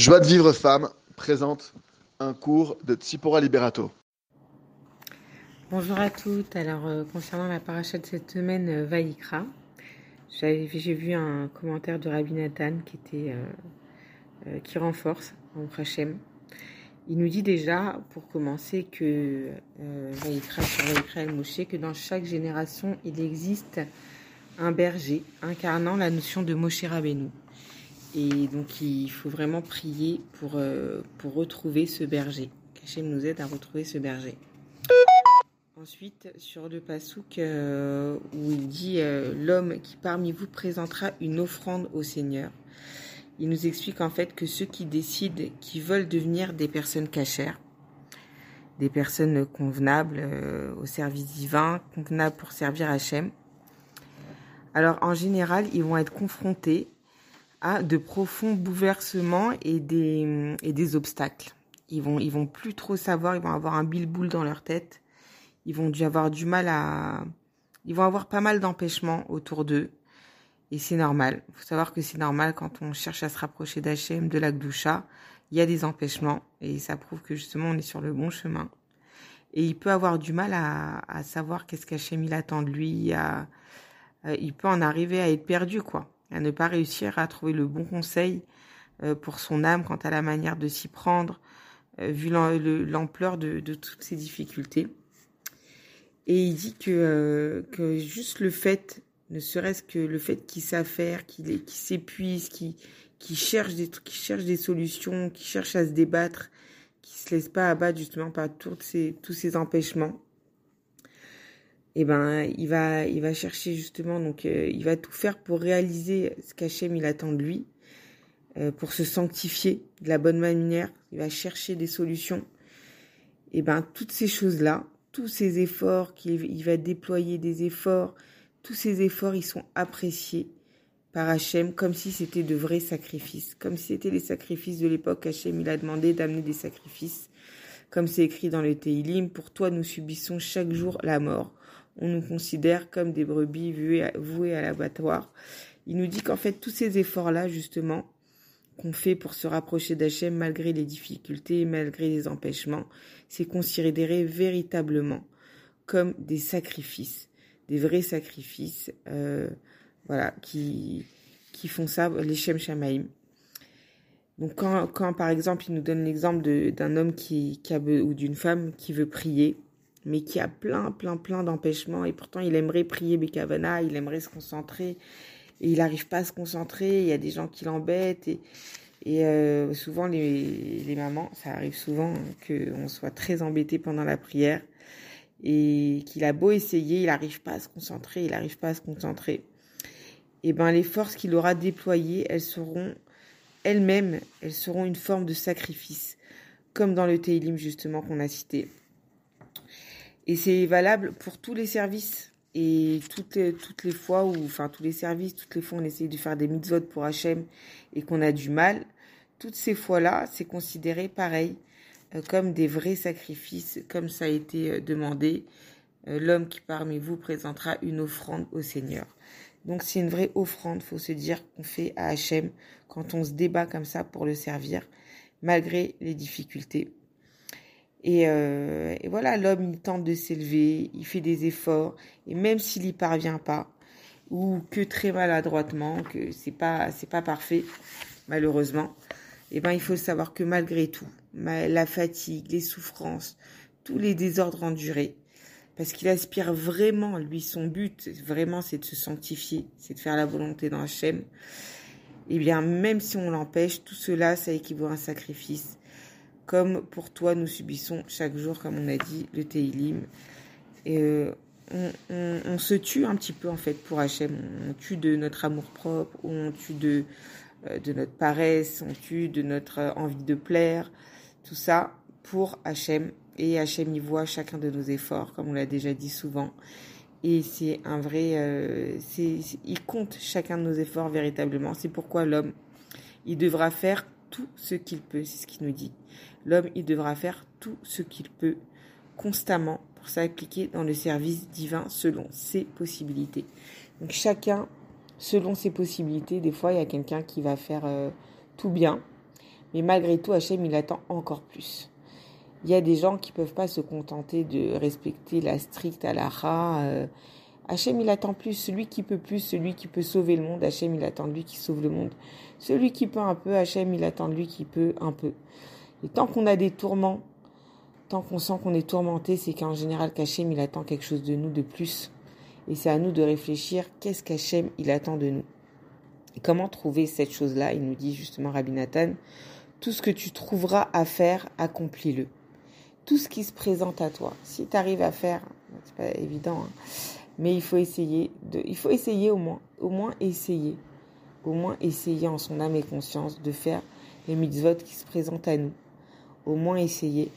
Joie de vivre femme présente un cours de Tsipora Liberato. Bonjour à toutes. Alors, euh, concernant la paracha de cette semaine, euh, Vaïkra, j'ai vu un commentaire de Rabbi Nathan qui, était, euh, qui renforce en Hachem. Il nous dit déjà, pour commencer, que Vaïkra, sur Vaïkra Moshe, que dans chaque génération, il existe un berger incarnant la notion de Moshe Rabbeinu. Et donc, il faut vraiment prier pour, euh, pour retrouver ce berger. Qu'Hachem nous aide à retrouver ce berger. Ensuite, sur le pasouk euh, où il dit euh, L'homme qui parmi vous présentera une offrande au Seigneur. Il nous explique en fait que ceux qui décident, qui veulent devenir des personnes cachères, des personnes convenables au service divin, convenables pour servir Hachem, alors en général, ils vont être confrontés à de profonds bouleversements et des, et des obstacles. Ils vont, ils vont plus trop savoir, ils vont avoir un bilboul dans leur tête. Ils vont dû avoir du mal à, ils vont avoir pas mal d'empêchements autour d'eux. Et c'est normal. Il faut savoir que c'est normal quand on cherche à se rapprocher d'Hachem, de l'Akdoucha. Il y a des empêchements et ça prouve que justement on est sur le bon chemin. Et il peut avoir du mal à, à savoir qu'est-ce qu'Hachem il attend de lui. À, euh, il peut en arriver à être perdu, quoi à ne pas réussir à trouver le bon conseil euh, pour son âme quant à la manière de s'y prendre, euh, vu l'ampleur de, toutes ces difficultés. Et il dit que, euh, que juste le fait, ne serait-ce que le fait qu'il s'affaire, qu'il s'épuise, qu'il cherche des cherche des solutions, qu'il cherche à se débattre, qui se laisse pas abattre justement par tous ces empêchements, eh ben, il va, il va chercher justement, donc, euh, il va tout faire pour réaliser ce qu'Hachem il attend de lui, euh, pour se sanctifier de la bonne manière. Il va chercher des solutions. Et eh ben, toutes ces choses-là, tous ces efforts qu'il il va déployer des efforts, tous ces efforts, ils sont appréciés par Hachem comme si c'était de vrais sacrifices, comme si c'était les sacrifices de l'époque. Hachem, il a demandé d'amener des sacrifices. Comme c'est écrit dans le Teilim, pour toi nous subissons chaque jour la mort on nous considère comme des brebis vouées à l'abattoir. Il nous dit qu'en fait, tous ces efforts-là, justement, qu'on fait pour se rapprocher d'Hachem malgré les difficultés, malgré les empêchements, c'est considéré véritablement comme des sacrifices, des vrais sacrifices, euh, voilà, qui, qui font ça, les Shem Shamaim. Donc quand, par exemple, il nous donne l'exemple d'un homme qui, ou d'une femme qui veut prier, mais qui a plein, plein, plein d'empêchements. Et pourtant, il aimerait prier Bekavana, il aimerait se concentrer. Et il n'arrive pas à se concentrer. Il y a des gens qui l'embêtent. Et, euh, souvent, les, les, mamans, ça arrive souvent qu'on soit très embêté pendant la prière. Et qu'il a beau essayer, il n'arrive pas à se concentrer. Il n'arrive pas à se concentrer. Et ben, les forces qu'il aura déployées, elles seront elles-mêmes, elles seront une forme de sacrifice. Comme dans le Teilim, justement, qu'on a cité. Et c'est valable pour tous les services. Et toutes les, toutes les fois où, enfin, tous les services, toutes les fois on essaye de faire des mitzvot pour Hachem et qu'on a du mal, toutes ces fois-là, c'est considéré pareil, euh, comme des vrais sacrifices, comme ça a été euh, demandé. Euh, l'homme qui parmi vous présentera une offrande au Seigneur. Donc c'est une vraie offrande, faut se dire qu'on fait à Hachem quand on se débat comme ça pour le servir, malgré les difficultés. Euh, et, voilà, l'homme, il tente de s'élever, il fait des efforts, et même s'il n'y parvient pas, ou que très maladroitement, que c'est pas, c'est pas parfait, malheureusement, et eh ben, il faut savoir que malgré tout, la fatigue, les souffrances, tous les désordres endurés, parce qu'il aspire vraiment, lui, son but, vraiment, c'est de se sanctifier, c'est de faire la volonté d'un Hachem, et eh bien, même si on l'empêche, tout cela, ça équivaut à un sacrifice comme pour toi nous subissons chaque jour, comme on a dit, le Teilim. Et euh, on, se tue un petit peu en fait pour Hachem. On tue de notre amour propre, on tue de, euh, de notre paresse, on tue de notre euh, envie de plaire. Tout ça pour Hachem. Et Hachem y voit chacun de nos efforts, comme on l'a déjà dit souvent. Et c'est un vrai, il compte chacun de nos efforts véritablement. C'est pourquoi l'homme, il devra faire tout ce qu'il peut, c'est ce qu'il nous dit. L'homme, il devra faire tout ce qu'il peut constamment pour s'appliquer dans le service divin selon ses possibilités. Donc chacun selon ses possibilités. Des fois, il y a quelqu'un qui va faire euh, tout bien, Mais malgré tout, Hachem, il attend encore plus. Il y a des gens qui peuvent pas se contenter de respecter la stricte halakha. Euh, Hachem, il attend plus. Celui qui peut plus, celui qui peut sauver le monde, Hachem, il attend de lui qui sauve le monde. Celui qui peut un peu, Hachem, il attend de lui qui peut un peu. Et tant qu'on a des tourments, tant qu'on sent qu'on est tourmenté, c'est qu'en général, qu'Hachem, il attend quelque chose de nous de plus. Et c'est à nous de réfléchir, qu'est-ce qu'Hachem, il attend de nous? Et comment trouver cette chose-là? Il nous dit justement Rabbi Nathan, tout ce que tu trouveras à faire, accomplis-le. Tout ce qui se présente à toi. Si tu arrives à faire, c'est pas évident, hein, mais il faut essayer de, il faut essayer au moins, au moins essayer, au moins essayer en son âme et conscience de faire les mitzvot qui se présentent à nous. Au moins essayer.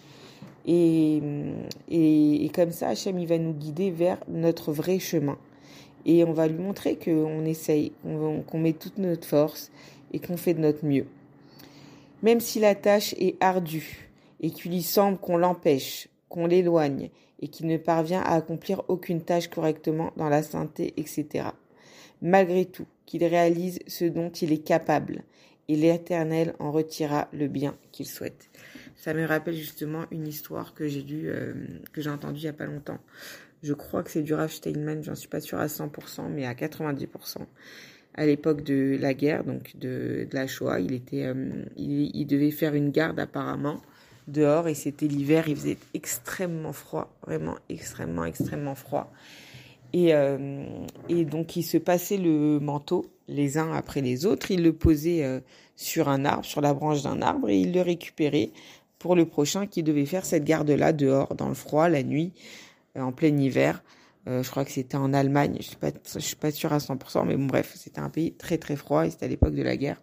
Et, et, comme ça, Hachem, il va nous guider vers notre vrai chemin. Et on va lui montrer qu'on essaye, qu'on met toute notre force et qu'on fait de notre mieux. Même si la tâche est ardue et qu'il lui semble qu'on l'empêche, qu'on l'éloigne et qu'il ne parvient à accomplir aucune tâche correctement dans la santé, etc. Malgré tout, qu'il réalise ce dont il est capable et l'Éternel en retirera le bien qu'il souhaite. Ça me rappelle justement une histoire que j'ai dû, euh, que j'ai entendue il y a pas longtemps. Je crois que c'est du Rav Steinman, j'en suis pas sûre à 100%, mais à 90%. À l'époque de la guerre, donc de, la Shoah, il était, euh, il, devait faire une garde apparemment dehors et c'était l'hiver, il faisait extrêmement froid, vraiment extrêmement, extrêmement froid. Et, euh, et donc il se passait le manteau les uns après les autres, il le posait euh, sur un arbre, sur la branche d'un arbre et il le récupérait pour le prochain qui devait faire cette garde-là dehors, dans le froid, la nuit, euh, en plein hiver. Euh, je crois que c'était en Allemagne, je suis pas, suis pas sûre à 100%, mais bon bref, c'était un pays très très froid et c'était à l'époque de la guerre.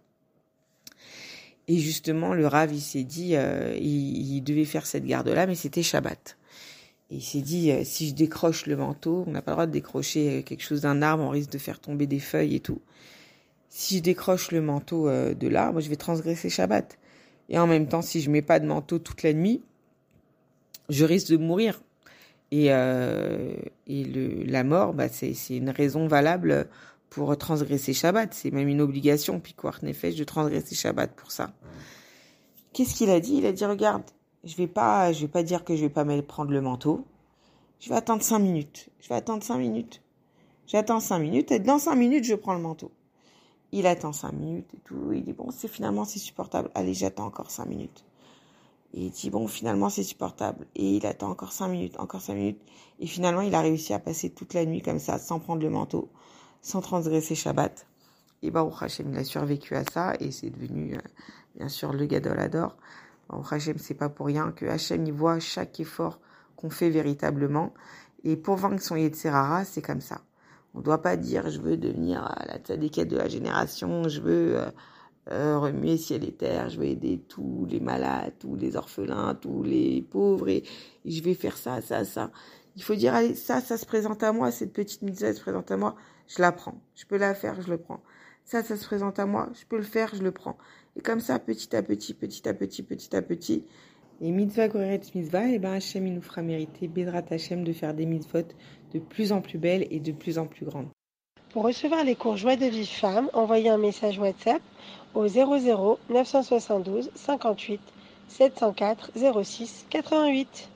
Et justement, le Rav, il s'est dit, euh, il, devait faire cette garde-là, mais c'était Shabbat. Et il s'est dit, euh, si je décroche le manteau, on n'a pas le droit de décrocher quelque chose d'un arbre, on risque de faire tomber des feuilles et tout. Si je décroche le manteau de l'arbre, je vais transgresser Shabbat. Et en même temps, si je mets pas de manteau toute la nuit, je risque de mourir. Et, euh, la mort, bah, c'est une raison valable pour transgresser Shabbat. C'est même une obligation, quoi, Nefesh, de transgresser Shabbat pour ça. Qu'est-ce qu'il a dit? Il a dit, regarde, je vais pas, je vais pas dire que je vais pas prendre le manteau. Je vais attendre cinq minutes. Je vais attendre cinq minutes. J'attends cinq minutes et dans cinq minutes, je prends le manteau. Il attend cinq minutes et tout. Il dit bon, c'est finalement c'est supportable. Allez, j'attends encore cinq minutes. Et il dit bon, finalement c'est supportable. Et il attend encore cinq minutes, encore cinq minutes. Et finalement, il a réussi à passer toute la nuit comme ça, sans prendre le manteau, sans transgresser Shabbat. Et bah, Hachem, il a survécu à ça et c'est devenu, euh, bien sûr, le Gadol Ador. Bah, Hachem, c'est pas pour rien que Hachem, il voit chaque effort qu'on fait véritablement. Et pour vaincre son Yetzerara, c'est comme ça. On ne doit pas dire je veux devenir la tzadékette de la génération, je veux euh, euh, remuer ciel et terre, je veux aider tous les malades, tous les orphelins, tous les pauvres et, je vais faire ça, ça, ça. Il faut dire allez, ça, ça se présente à moi, cette petite mitzvah se présente à moi, je la prends. Je peux la faire, je le prends. Ça, ça se présente à moi, je peux le faire, je le prends. Et comme ça, petit à petit, petit à petit, petit à petit, et mitzvah goreret mitzvah, et eh ben Hachem il nous fera mériter, Bedrat Hachem, de faire des mitzvot de plus en plus belles et de plus en plus grandes. Pour recevoir les cours Joie de vie femme, envoyez un message WhatsApp au 00 972 58 704 06 88.